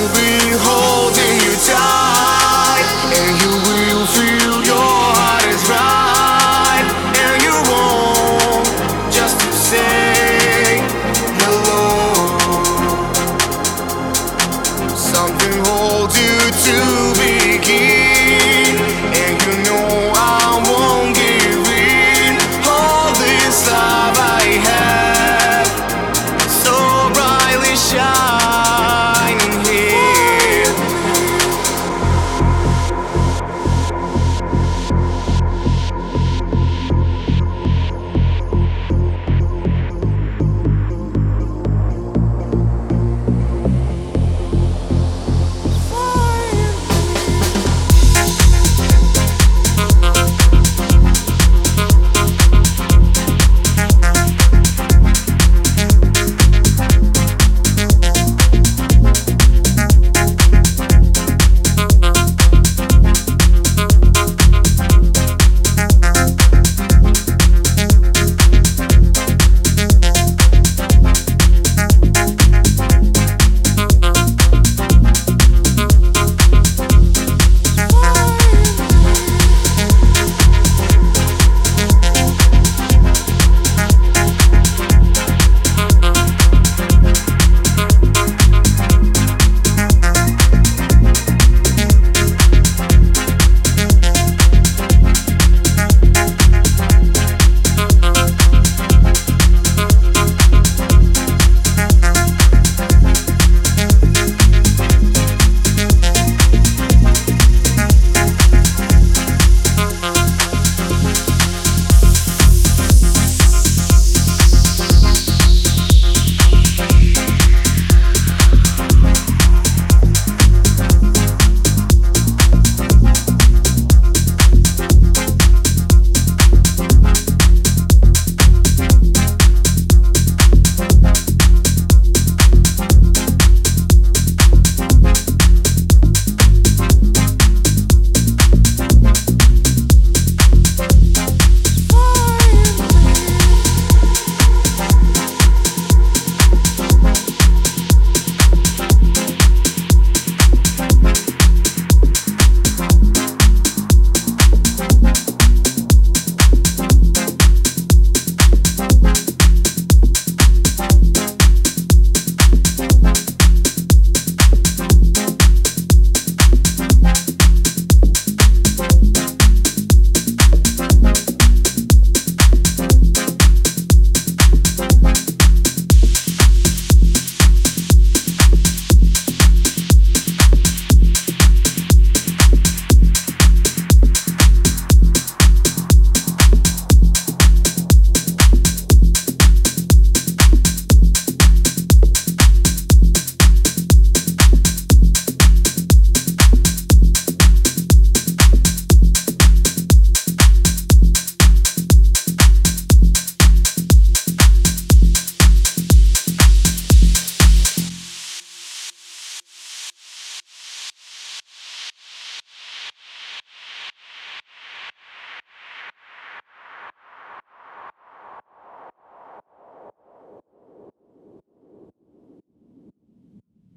will be holding you tight, and you will feel your heart is right, and you won't just to say hello. Something holds you to.